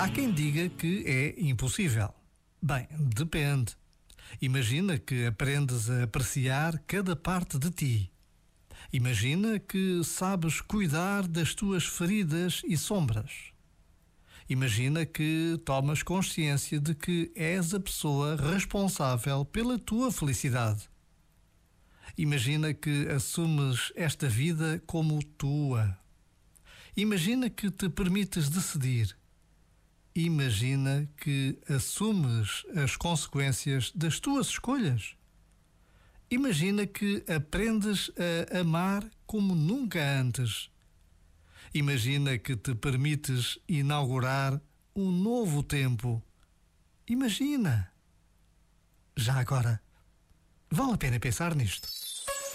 Há quem diga que é impossível. Bem, depende. Imagina que aprendes a apreciar cada parte de ti. Imagina que sabes cuidar das tuas feridas e sombras. Imagina que tomas consciência de que és a pessoa responsável pela tua felicidade. Imagina que assumes esta vida como tua. Imagina que te permites decidir. Imagina que assumes as consequências das tuas escolhas. Imagina que aprendes a amar como nunca antes. Imagina que te permites inaugurar um novo tempo. Imagina. Já agora, vale a pena pensar nisto.